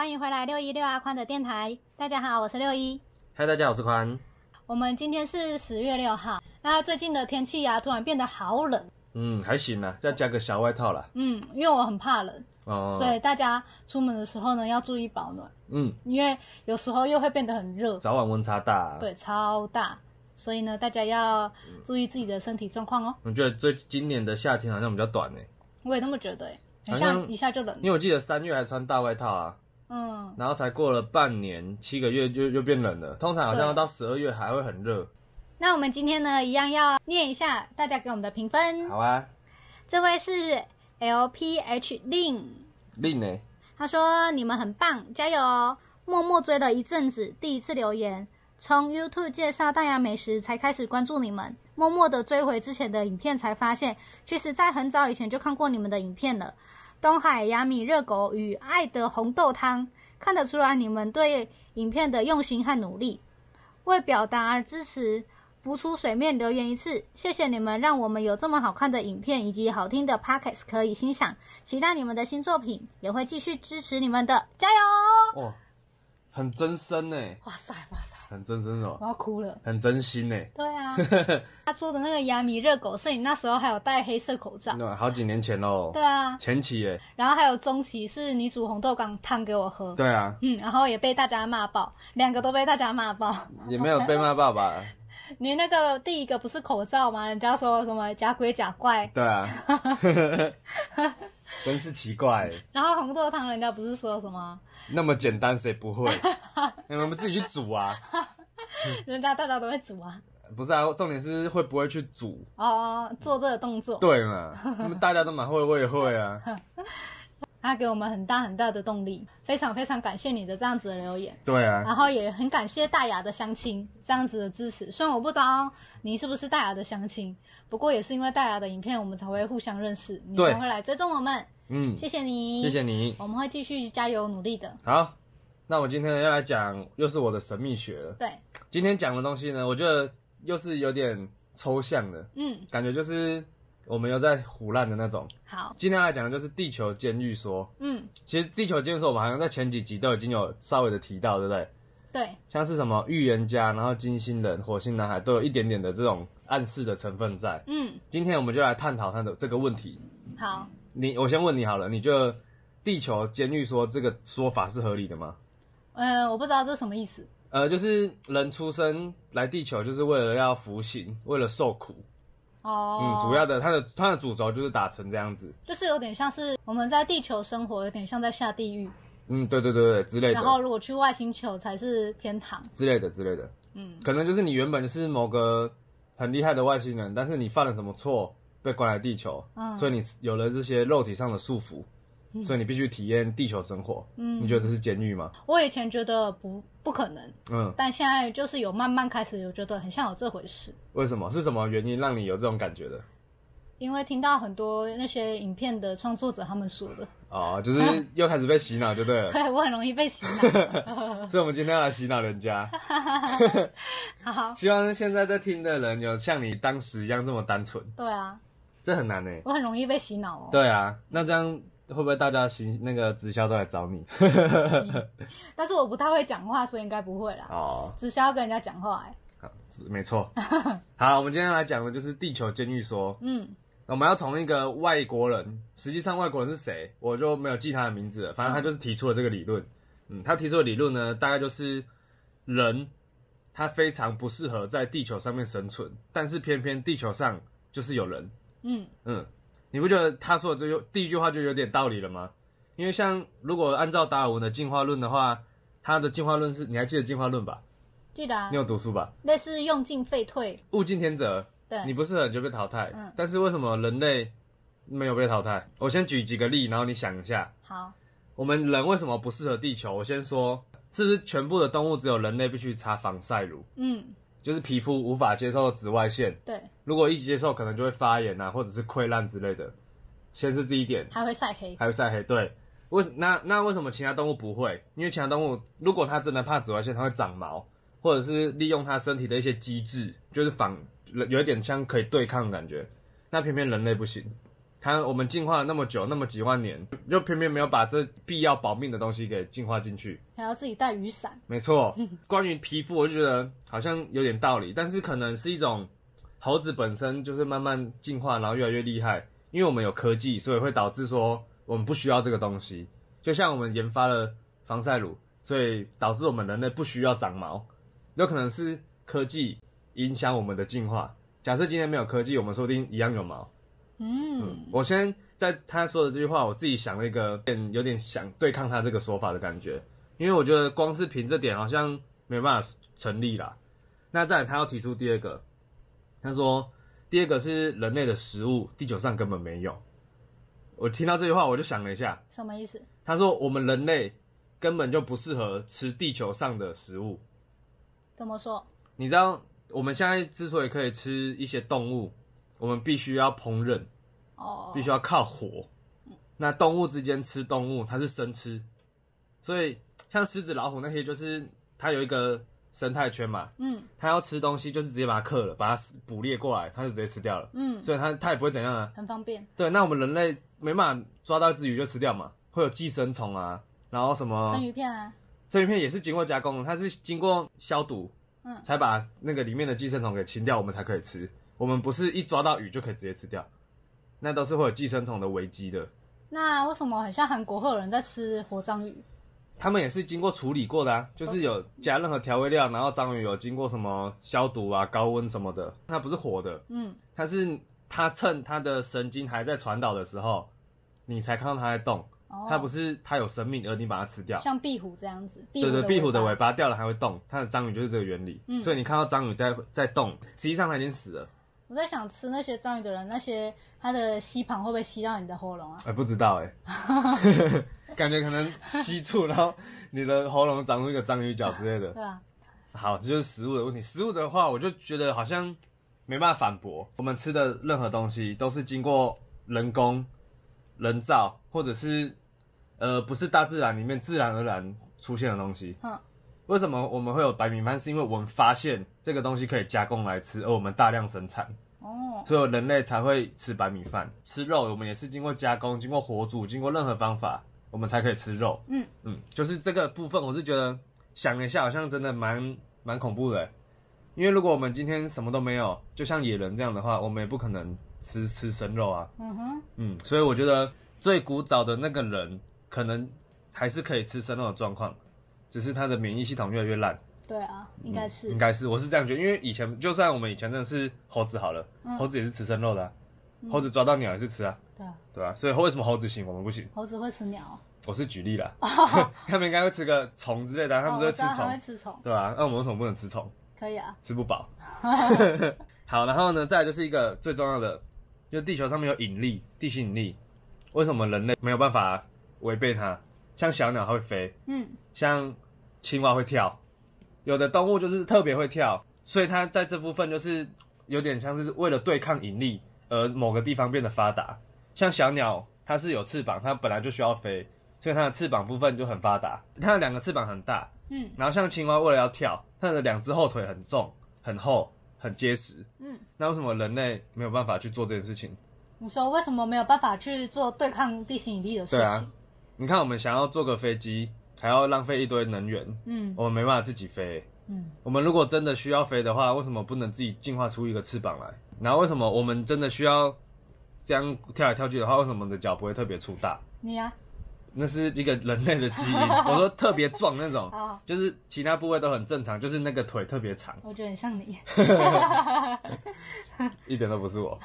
欢迎回来六一六阿宽的电台。大家好，我是六一。嗨，大家好，我是宽。我们今天是十月六号。那最近的天气啊，突然变得好冷。嗯，还行啊，要加个小外套啦。嗯，因为我很怕冷，哦，所以大家出门的时候呢，要注意保暖。嗯，因为有时候又会变得很热，早晚温差大。，对，超大。所以呢，大家要注意自己的身体状况哦。我觉得这今年的夏天好像比较短呢，我也那么觉得，哎，好像像一下就冷因。为我记得三月还穿大外套啊，嗯，然后才过了半年七个月就又变冷了。通常好像要到十二月还会很热。那我们今天呢，一样要念一下大家给我们的评分。好啊，这位是 LPH 令，令呢？他说你们很棒，加油哦！默默追了一阵子，第一次留言，从 YouTube 介绍大雅美食才开始关注你们，默默的追回之前的影片，才发现其实在很早以前就看过你们的影片了。东海雅米热狗与爱的红豆汤，看得出来你们对影片的用心和努力，为表达而支持。浮出水面留言一次，谢谢你们让我们有这么好看的影片以及好听的 pockets 可以欣赏，期待你们的新作品，也会继续支持你们的，加油！很真身呢，哇塞哇塞，很真身哦，我要哭了。很真心呢。对啊，他说的那个亚米热狗是你那时候还有戴黑色口罩。对好几年前喽，对啊，前期耶。然后还有中期是你煮红豆羹汤给我喝，对啊，嗯，然后也被大家骂爆，两个都被大家骂爆。也没有被骂爆吧。你那个第一个不是口罩吗？人家说什么假鬼假怪，对啊，真是奇怪。然后红豆汤人家不是说什么，那么简单，谁不会？你们自己去煮啊！人家大家都会煮啊。不是啊，重点是会不会去煮，哦，做这个动作，对嘛？那么大家都蛮会，我也会啊。他给我们很大很大的动力，非常非常感谢你的这样子的留言，对啊，然后也很感谢大雅的相亲这样子的支持。虽然我不知道你是不是大雅的相亲，不过也是因为大雅的影片，我们才会互相认识，你才会来追踪我们。嗯，谢谢你，谢谢你。我们会继续加油努力的。好，那我今天要来讲，又是我的神秘学了。对，今天讲的东西呢，我觉得又是有点抽象的嗯，感觉，就是我们又在胡乱的那种。好，今天要来讲的就是地球监狱说。嗯，其实地球监狱说，我们好像在前几集都已经有稍微的提到，对不对？对，像是什么预言家，然后金星人、火星男孩，都有一点点的这种暗示的成分在。嗯，今天我们就来探讨它的这个问题。好，你，我先问你好了，你觉得地球监狱说这个说法是合理的吗？嗯，我不知道这是什么意思。呃，就是人出生来地球就是为了要服刑，为了受苦。哦，嗯，主要的它的它的主轴就是打成这样子。就是有点像是我们在地球生活，有点像在下地狱，嗯，对对对对，之类的，然后如果去外星球才是天堂。之类的之类的。嗯，可能就是你原本是某个很厉害的外星人，但是你犯了什么错被关来地球，嗯所以你有了这些肉体上的束缚，所以你必须体验地球生活。嗯你觉得这是监狱吗？我以前觉得不不可能，嗯，但现在就是有慢慢开始有觉得很像有这回事，为什么？是什么原因让你有这种感觉的？因为听到很多那些影片的创作者他们说的，哦，就是 又开始被洗脑，就对了。对我很容易被洗脑。所以，我们今天要来洗脑人家。好，希望现在在听的人有像你当时一样这么单纯，对啊，这很难呢。我很容易被洗脑哦。对啊，那这样会不会大家行那个直销都来找你？但是我不太会讲话，所以应该不会啦。哦，直销要跟人家讲话、欸，好，是没错。好，我们今天来讲的就是地球监狱说。嗯，我们要从一个外国人，实际上外国人是谁，我就没有记他的名字了。反正他就是提出了这个理论。嗯，他提出的理论呢，大概就是人他非常不适合在地球上面生存，但是偏偏地球上就是有人。嗯嗯，你不觉得他说的这就第一句话就有点道理了吗？因为像如果按照达尔文的进化论的话，他的进化论是你还记得进化论吧？记得啊你，有读书吧？类似用进废退，物竞天择，对，你不适合你就被淘汰。嗯但是为什么人类没有被淘汰？我先举几个例，然后你想一下，好，我们人为什么不适合地球？我先说，是不是全部的动物只有人类必须擦防晒乳？嗯，就是皮肤无法接受紫外线，对，如果一接受，可能就会发炎啊，或者是溃烂之类的。先是这一点，还会晒黑，还会晒黑。对，为那那为什么其他动物不会？因为其他动物如果它真的怕紫外线，它会长毛，或者是利用它身体的一些机制，就是防有一点像可以对抗的感觉。那偏偏人类不行，它我们进化了那么久，那么几万年，就偏偏没有把这必要保命的东西给进化进去。还要自己带雨伞。没错，关于皮肤，我就觉得好像有点道理，但是可能是一种猴子本身就是慢慢进化，然后越来越厉害，因为我们有科技，所以会导致说我们不需要这个东西。就像我们研发了防晒乳，所以导致我们人类不需要长毛，有可能是科技影响我们的进化。假设今天没有科技，我们说不定一样有毛。嗯，我先在他说的这句话，我自己想了一个，点有点想对抗他这个说法的感觉，因为我觉得光是凭这点好像没办法成立啦。那再来，他要提出第二个，他说第二个是人类的食物，地球上根本没有。我听到这句话，我就想了一下，什么意思？他说我们人类根本就不适合吃地球上的食物。怎么说？你知道我们现在之所以可以吃一些动物，我们必须要烹饪。哦，必须要靠火。那动物之间吃动物，它是生吃，所以像狮子、老虎那些，就是它有一个生态圈嘛，嗯它要吃东西就是直接把它克了，把它捕猎过来，它就直接吃掉了，嗯，所以它它也不会怎样啊。很方便。对，那我们人类没办法抓到一只鱼就吃掉嘛，会有寄生虫啊，然后什么生鱼片啊，生鱼片也是经过加工，它是经过消毒，嗯才把那个里面的寄生虫给清掉，我们才可以吃。我们不是一抓到鱼就可以直接吃掉，那都是会有寄生虫的危机的。那为什么很像韩国会有人在吃活章鱼？他们也是经过处理过的啊，就是有加任何调味料，然后章鱼有经过什么消毒啊、高温什么的，它不是活的，嗯，它是它趁它的神经还在传导的时候，你才看到它在动，哦，它不是它有生命而你把它吃掉。像壁虎这样子。对对，壁虎的尾巴。巴掉了还会动，它的章鱼就是这个原理，嗯所以你看到章鱼在在动，实际上它已经死了，我在想吃那些章鱼的人，那些它的吸盘会不会吸到你的喉咙啊？哎、不知道哎、感觉可能吸住，然后你的喉咙长出一个章鱼脚之类的。对啊？好，这就是食物的问题。食物的话，我就觉得好像没办法反驳。我们吃的任何东西都是经过人工、人造，或者是呃不是大自然里面自然而然出现的东西。嗯，为什么我们会有白米饭？是因为我们发现这个东西可以加工来吃，而我们大量生产，哦，所以人类才会吃白米饭。吃肉，我们也是经过加工、经过火煮、经过任何方法，我们才可以吃肉。嗯嗯，就是这个部分，我是觉得想了一下，好像真的蛮蛮恐怖的欸。因为如果我们今天什么都没有，就像野人这样的话，我们也不可能吃吃生肉啊。嗯哼，嗯，所以我觉得最古早的那个人，可能还是可以吃生肉的状况，只是他的免疫系统越来越烂。对啊，应该是应。该是，我是这样觉得，因为以前就算我们以前真的是猴子好了，嗯猴子也是吃生肉的啊、猴子抓到鸟也是吃啊，对啊，对啊、所以为什么猴子行，我们不行？猴子会吃鸟。我是举例啦，他们应该会吃个虫之类的啊，他们会吃虫会吃虫，对啊、那我们为什么不能吃虫？可以啊。吃不饱。好，然后呢，再来就是一个最重要的，就是地球上面有引力，地心引力，为什么人类没有办法违背它？像小鸟它会飞，嗯，像青蛙会跳，有的动物就是特别会跳，所以它在这部分就是有点像是为了对抗引力而某个地方变得发达。像小鸟，它是有翅膀，它本来就需要飞，所以它的翅膀部分就很发达。它的两个翅膀很大，嗯，然后像青蛙为了要跳，它的两只后腿很重、很厚、很结实。嗯，那为什么人类没有办法去做这件事情？你说为什么没有办法去做对抗地心引力的事情？对啊你看，我们想要坐个飞机，还要浪费一堆能源，嗯我们没办法自己飞。嗯，我们如果真的需要飞的话，为什么不能自己进化出一个翅膀来？然后为什么我们真的需要这样跳来跳去的话，为什么我们的脚不会特别粗大？你啊，那是一个人类的基因。我说特别壮那种，哦，就是其他部位都很正常，就是那个腿特别长，我觉得很像你。一点都不是我。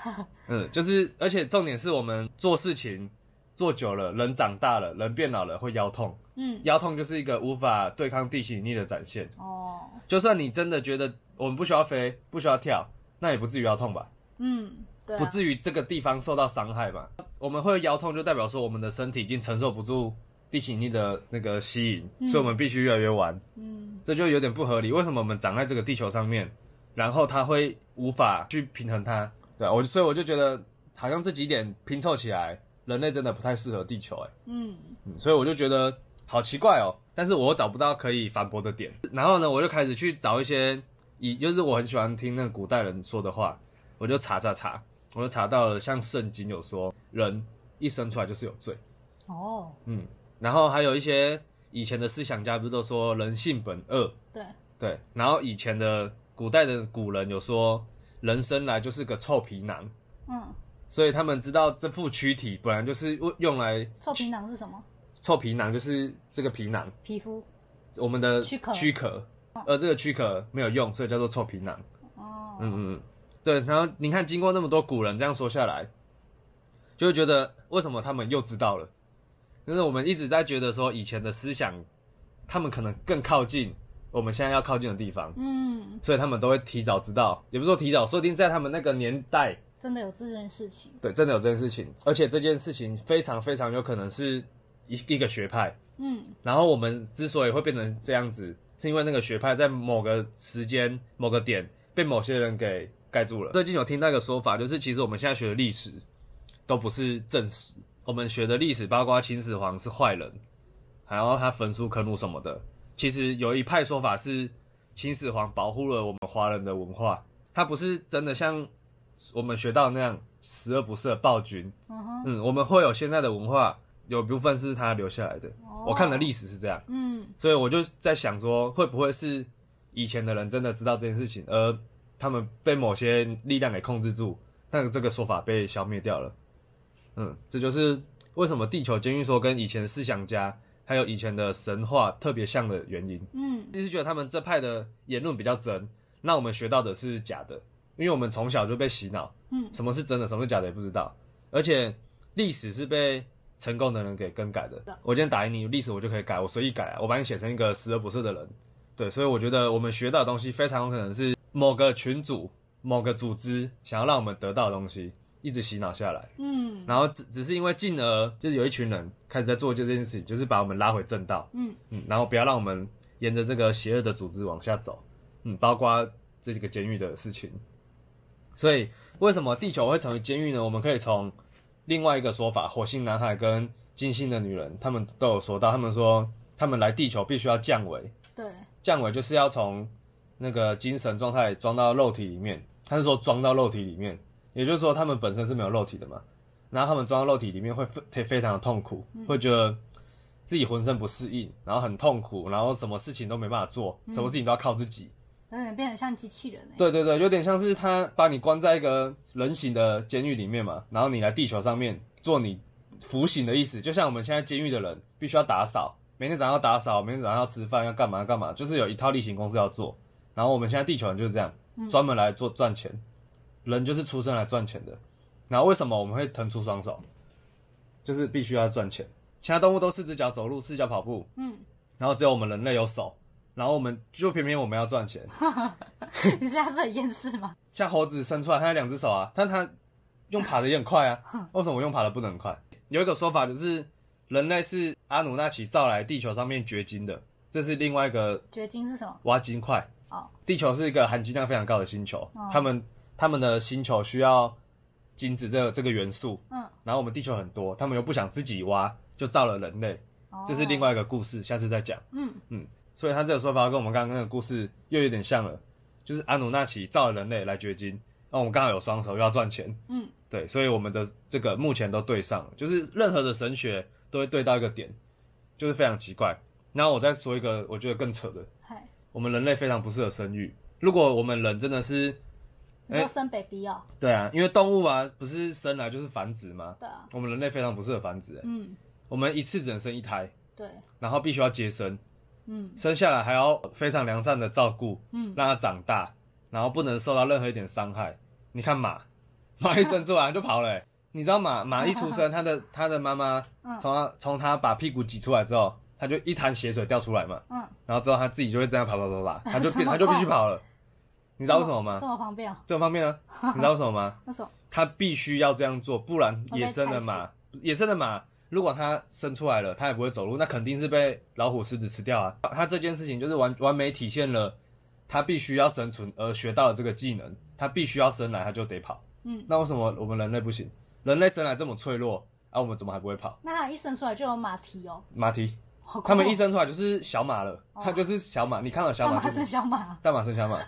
嗯，就是而且重点是我们做事情做久了，人长大了，人变老了会腰痛，嗯，腰痛就是一个无法对抗地心引力的展现。哦，就算你真的觉得我们不需要飞，不需要跳，那也不至于腰痛吧？嗯，对、啊，不至于这个地方受到伤害吧？我们会腰痛，就代表说我们的身体已经承受不住地心引力的那个吸引，所以我们必须越来越弯。嗯，这就有点不合理。为什么我们长在这个地球上面，然后它会无法去平衡它？对啊我所以我就觉得好像这几点拼凑起来，人类真的不太适合地球、哎，嗯，嗯所以我就觉得好奇怪哦。但是我找不到可以反驳的点，然后呢，我就开始去找一些以，就是我很喜欢听那个古代人说的话，我就查查查，我就查到了，像圣经有说，人一生出来就是有罪，哦，嗯，然后还有一些以前的思想家不是都说人性本恶，对，对，然后以前的古代的古人有说，人生来就是个臭皮囊，嗯，所以他们知道这副躯体本来就是用来臭皮囊是什么？臭皮囊，就是这个皮囊，皮肤。我们的躯壳躯壳，而这个躯壳没有用，所以叫做臭皮囊。哦，嗯嗯嗯，对。然后你看，经过那么多古人这样说下来，就会觉得为什么他们又知道了？就是我们一直在觉得说以前的思想，他们可能更靠近我们现在要靠近的地方，嗯，所以他们都会提早知道，也不是说提早，说不定在他们那个年代，真的有这件事情。对，真的有这件事情，而且这件事情非常非常有可能是一一个学派。嗯，然后我们之所以会变成这样子，是因为那个学派在某个时间、某个点被某些人给盖住了。最近有听到一个说法，就是其实我们现在学的历史都不是正史，我们学的历史包括秦始皇是坏人，然后他焚书坑儒什么的。其实有一派说法是秦始皇保护了我们华人的文化，他不是真的像我们学到那样十恶不赦暴君。嗯，嗯，我们会有现在的文化，有部分是他留下来的。我看的历史是这样，嗯，所以我就在想说，会不会是以前的人真的知道这件事情，而他们被某些力量给控制住，但这个说法被消灭掉了。嗯，这就是为什么地球监狱说跟以前的思想家还有以前的神话特别像的原因。嗯，一直觉得他们这派的言论比较真，那我们学到的是假的，因为我们从小就被洗脑，嗯什么是真的，什么是假的也不知道，而且历史是被成功的人给更改的。我今天打赢你，历史我就可以改，我随意改啊，我把你写成一个十恶不赦的人。对，所以我觉得我们学到的东西非常有可能是某个群组、某个组织想要让我们得到的东西，一直洗脑下来。嗯，然后只只是因为进而就是有一群人开始在做这件事情，就是把我们拉回正道。嗯嗯，然后不要让我们沿着这个邪恶的组织往下走。嗯，包括这个监狱的事情。所以为什么地球会成为监狱呢？我们可以从另外一个说法，火星男孩跟金星的女人，他们都有说到，他们说他们来地球必须要降维，对，降维就是要从那个精神状态装到肉体里面。他是说装到肉体里面，也就是说他们本身是没有肉体的嘛。然后他们装到肉体里面会非非常的痛苦，会觉得自己浑身不适应，然后很痛苦，然后什么事情都没办法做，什么事情都要靠自己。有点变得像机器人哎。对对对，有点像是他把你关在一个人形的监狱里面嘛，然后你来地球上面做你服刑的意思，就像我们现在监狱的人必须要打扫，每天早上要打扫，每天早上要吃饭，要干嘛要干嘛，就是有一套例行公事要做。然后我们现在地球人就是这样，专门来做赚钱，人就是出生来赚钱的。然后为什么我们会腾出双手？就是必须要赚钱。其他动物都四只脚走路，四只脚跑步，嗯，然后只有我们人类有手，然后我们就偏偏我们要赚钱。你现在是很厌世吗？像猴子伸出来，它有两只手啊，但它用爬的也很快啊。为什么我用爬的不能很快？有一个说法就是，人类是阿努纳奇造来地球上面掘金的，这是另外一个掘金是什么？挖金块。哦，地球是一个含金量非常高的星球，哦他们他们的星球需要金子这个这个元素，嗯，然后我们地球很多，他们又不想自己挖，就造了人类，哦这是另外一个故事，下次再讲。嗯嗯所以他这个说法跟我们刚刚那个故事又有点像了，就是阿努纳奇造了人类来掘金，那我们刚好有双手又要赚钱，嗯，对，所以我们的这个目前都对上了，就是任何的神学都会对到一个点，就是非常奇怪。然后我再说一个我觉得更扯的，我们人类非常不适合生育。如果我们人真的是，你说生 baby 哦？对啊，因为动物啊不是生来就是繁殖吗，对啊，我们人类非常不适合繁殖、欸嗯，我们一次只能生一胎，对，然后必须要接生，嗯生下来还要非常良善的照顾，嗯，让它长大，然后不能受到任何一点伤害。你看马，马一生出来就跑了、欸，你知道马马一出生，它的 它的妈妈嗯从它从它把屁股挤出来之后，它就一滩血水掉出来嘛，嗯，然后之后它自己就会这样跑跑跑跑，它 就它就必须跑了。你知道为什么吗这？么方便哦？这么方便呢？你知道为什么吗？为什么？它必须要这样做，不然野生的马，野生的马，如果它生出来了，它也不会走路，那肯定是被老虎、狮子吃掉啊。它这件事情就是完完美体现了它必须要生存而学到了这个技能，它必须要生来，它就得跑。嗯，那为什么我们人类不行？人类生来这么脆弱，啊，我们怎么还不会跑？那它一生出来就有马蹄哦，马蹄，他们一生出来就是小马了，它就是小马。你看到小马？生小马？大马生小马，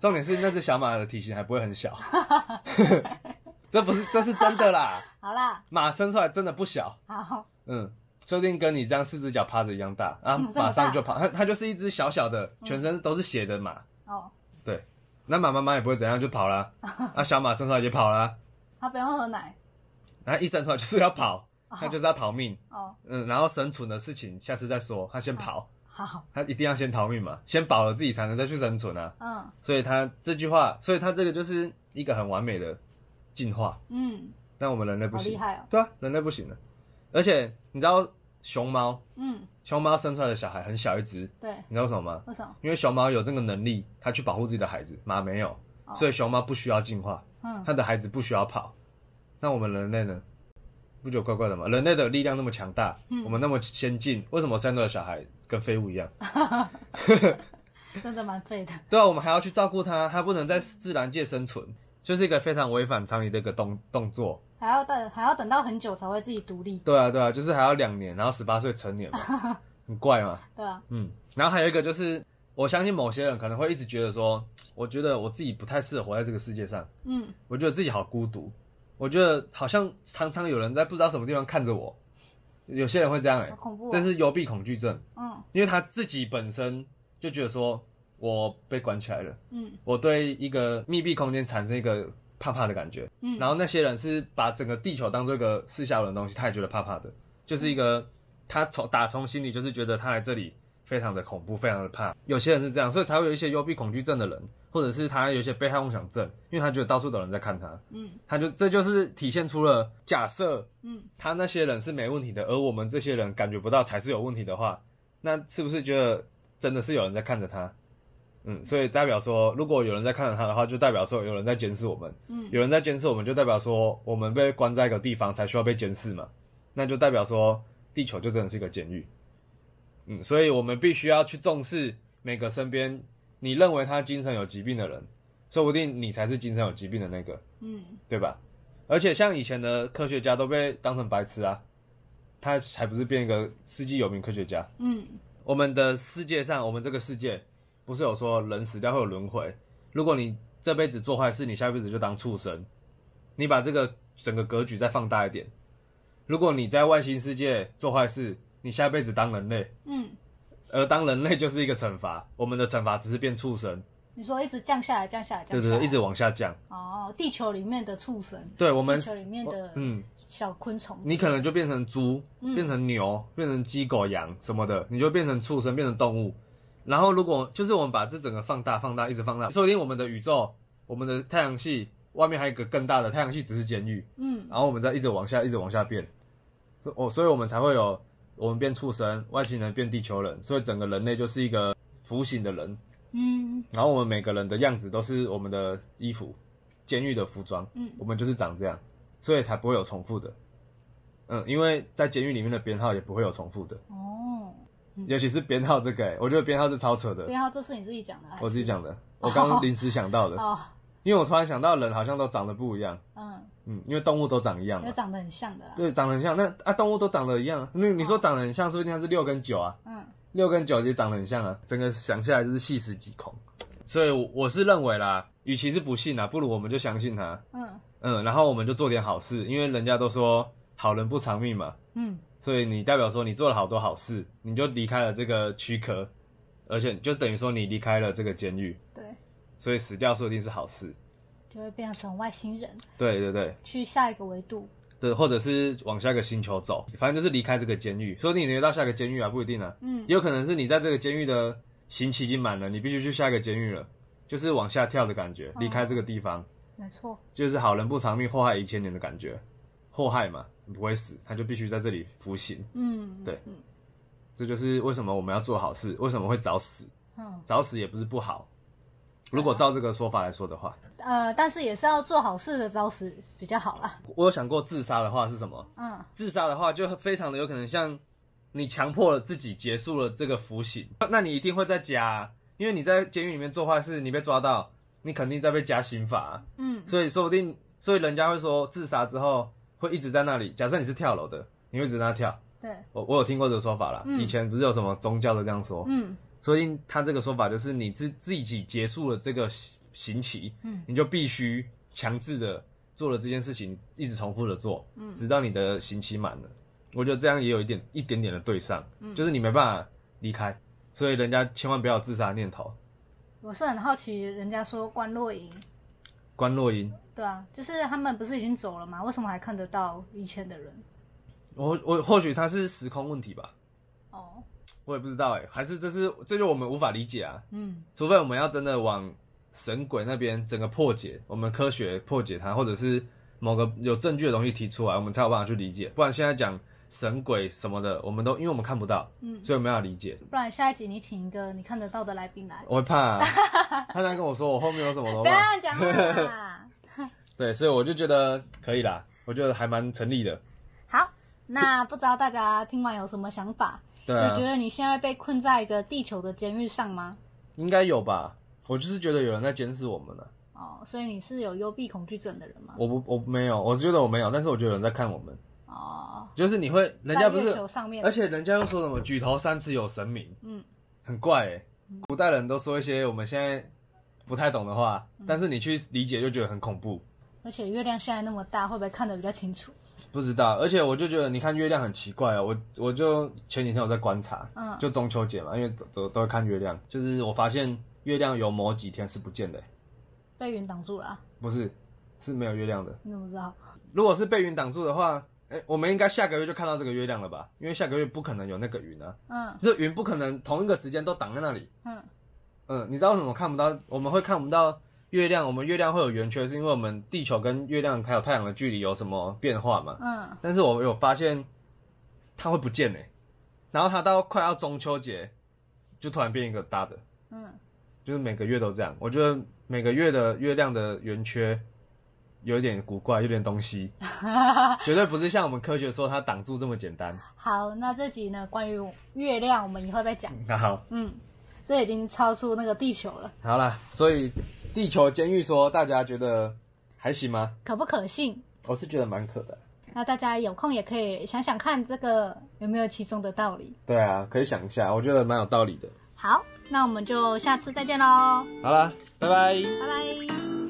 重点是那只小马的体型还不会很小，这不是这是真的啦，好啦，马生出来真的不小，好，嗯，说不定跟你这样四只脚趴着一样大啊这么，马上就跑，它它就是一只小小的，全身都是血的马，哦，对。那马妈妈也不会怎样就跑啦，啊，小马生出来也跑啦，它不用喝奶，然后一生出来就是要跑，它就是要逃命，哦，嗯，然后生存的事情下次再说，它先跑，好，它一定要先逃命嘛，先保了自己才能再去生存啊，嗯。所以它这句话，所以它这个就是一个很完美的进化，嗯，但我们人类不行，好厉害哦，对啊，人类不行的，而且你知道熊猫，嗯，熊猫生出来的小孩很小一只，对，你知道为什么吗？为什么？因为熊猫有这个能力，它去保护自己的孩子，马没有，所以熊猫不需要进化，嗯，它的孩子不需要跑。那我们人类呢？不觉得怪怪的吗？人类的力量那么强大，我们那么先进，为什么生出来的小孩跟废物一样？真的蛮废的，对啊，我们还要去照顾它，它不能在自然界生存，就是一个非常违反常理的一个动动作。还要等还要等到很久才会自己独立，对啊，对啊，就是还要两年，然后十八岁成年嘛，很怪嘛。对啊，嗯，然后还有一个就是，我相信某些人可能会一直觉得说，我觉得我自己不太适合活在这个世界上，嗯，我觉得自己好孤独，我觉得好像常常有人在不知道什么地方看着我，有些人会这样哎、好恐怖、这哦，是幽闭恐惧症，嗯。因为他自己本身就觉得说我被关起来了，嗯。我对一个密闭空间产生一个怕怕的感觉，嗯。然后那些人是把整个地球当做一个四下无人的东西，他也觉得怕怕的，就是一个他从打从心里就是觉得他来这里非常的恐怖，非常的怕。有些人是这样，所以才会有一些幽闭恐惧症的人，或者是他有一些被害妄想症，因为他觉得到处都有人在看他，嗯。他就这就是体现出了假设嗯。他那些人是没问题的，而我们这些人感觉不到才是有问题的话，那是不是觉得真的是有人在看着他？嗯，所以代表说，如果有人在看着他的话，就代表说有人在监视我们。嗯，有人在监视我们，就代表说我们被关在一个地方才需要被监视嘛。那就代表说地球就真的是一个监狱。嗯，所以我们必须要去重视每个身边你认为他精神有疾病的人，说不定你才是精神有疾病的那个。嗯对吧？而且像以前的科学家都被当成白痴啊，他还不是变一个世纪有名科学家？嗯我们的世界上，我们这个世界不是有说人死掉会有轮回？如果你这辈子做坏事，你下辈子就当畜生。你把这个整个格局再放大一点，如果你在外星世界做坏事，你下辈子当人类，嗯，而当人类就是一个惩罚，我们的惩罚只是变畜生，你说一直降下来，降下来，降下来，对对对，一直往下降。哦，地球里面的畜生，对我们地，球里面的嗯，小昆虫，你可能就变成猪，嗯。变成牛，变成鸡、狗、羊什么的，你就变成畜生，变成动物。然后如果就是我们把这整个放大、放大、一直放大，说不定我们的宇宙、我们的太阳系外面还有一个更大的太阳系，只是监狱。嗯然后我们再一直往下，一直往下变。所哦，所以我们才会有我们变畜生，外星人变地球人，所以整个人类就是一个服刑的人。嗯然后我们每个人的样子都是我们的衣服，监狱的服装，嗯我们就是长这样，所以才不会有重复的。嗯，因为在监狱里面的编号也不会有重复的，哦，尤其是编号这个、欸，我觉得编号是超扯的，编号这是你自己讲的？我自己讲的，我刚刚临时想到的，哦，因为我突然想到人好像都长得不一样，嗯，嗯，因为动物都长一样嘛，有长得很像的啦，对，长得很像，那啊动物都长得一样，那你说长得很像，是不定它是六跟九啊，嗯。六跟九也长得很像啊，整个想下来就是细思极恐，所以我我是认为啦，与其是不信啊，不如我们就相信他，嗯。嗯，然后我们就做点好事，因为人家都说好人不长命嘛，嗯。所以你代表说你做了好多好事，你就离开了这个躯壳，而且就是等于说你离开了这个监狱，对，所以死掉说一定是好事，就会变成外星人，对对对。去下一个维度。对，或者是往下一个星球走，反正就是离开这个监狱，说不定你会到下一个监狱啊，不一定啊，嗯。也有可能是你在这个监狱的刑期已经满了，你必须去下一个监狱了，就是往下跳的感觉，离开这个地方，没错，就是好人不长命，祸害一千年的感觉，祸害嘛，你不会死，他就必须在这里服刑。嗯，对嗯这就是为什么我们要做好事，为什么会早死？嗯早死也不是不好。如果照这个说法来说的话，呃，但是也是要做好事的招死比较好啦。我有想过自杀的话是什么？嗯自杀的话就非常的有可能像你强迫了自己结束了这个服刑，那你一定会再加啊，因为你在监狱里面做坏事，你被抓到，你肯定在被加刑罚啊、嗯所以说不定，所以人家会说自杀之后会一直在那里。假设你是跳楼的，你会一直在那跳。对，我我有听过这个说法啦，嗯以前不是有什么宗教的这样说，嗯所以他这个说法就是你自自己结束了这个刑刑期，嗯你就必须强制的做了这件事情，一直重复的做，嗯直到你的刑期满了。我觉得这样也有一点一点点的对上，就是你没办法离开，所以人家千万不要有自杀念头。我是很好奇，人家说关洛营，关洛音，对啊，就是他们不是已经走了吗？为什么还看得到以前的人？我我或许他是时空问题吧，哦，我也不知道哎，还是这是这就我们无法理解啊。嗯，除非我们要真的往神鬼那边整个破解，我们科学破解它，或者是某个有证据的东西提出来，我们才有办法去理解。不然现在讲神鬼什么的，我们都因为我们看不到，嗯，所以我们要理解。不然下一集你请一个你看得到的来宾来，我会怕、啊，他这样跟我说我后面有什么不要讲话。对，所以我就觉得可以啦，我觉得还蛮成立的。好，那不知道大家听完有什么想法？对啊你觉，得你现在被困在一个地球的监狱上吗？应该有吧？我就是觉得有人在监视我们呢、哦，所以你是有幽闭恐惧症的人吗？我不，我没有，我是觉得我没有，但是我觉得有人在看我们。哦，就是你会，人家不是而，且人家又说什么举头三尺有神明，嗯，很怪哎、古代人都说一些我们现在不太懂的话，嗯但是你去理解就觉得很恐怖。而且月亮现在那么大，会不会看得比较清楚？不知道，而且我就觉得，你看月亮很奇怪哦。我我就前几天我在观察，嗯就中秋节嘛，因为都都都会看月亮，就是我发现月亮有某几天是不见的、欸被云挡住了啊、不是是没有月亮的。你怎么知道？如果是被云挡住的话，哎、我们应该下个月就看到这个月亮了吧？因为下个月不可能有那个云啊，嗯这云不可能同一个时间都挡在那里。嗯，嗯，你知道为什么看不到？我们会看不到月亮？我们月亮会有圆缺，是因为我们地球跟月亮还有太阳的距离有什么变化嘛？嗯，但是我有发现它会不见呢、然后它到快要中秋节就突然变一个大的，嗯，就是每个月都这样。我觉得每个月的月亮的圆缺有一点古怪，有点东西，绝对不是像我们科学说它挡住这么简单。好，那这集呢，关于月亮，我们以后再讲。好，嗯，这已经超出那个地球了，好了，所以地球监狱说大家觉得还行吗？可不可信？我是觉得蛮可的。那大家有空也可以想想看，这个有没有其中的道理。对啊，可以想一下，我觉得蛮有道理的。好，那我们就下次再见喽，好啦，拜拜。拜拜。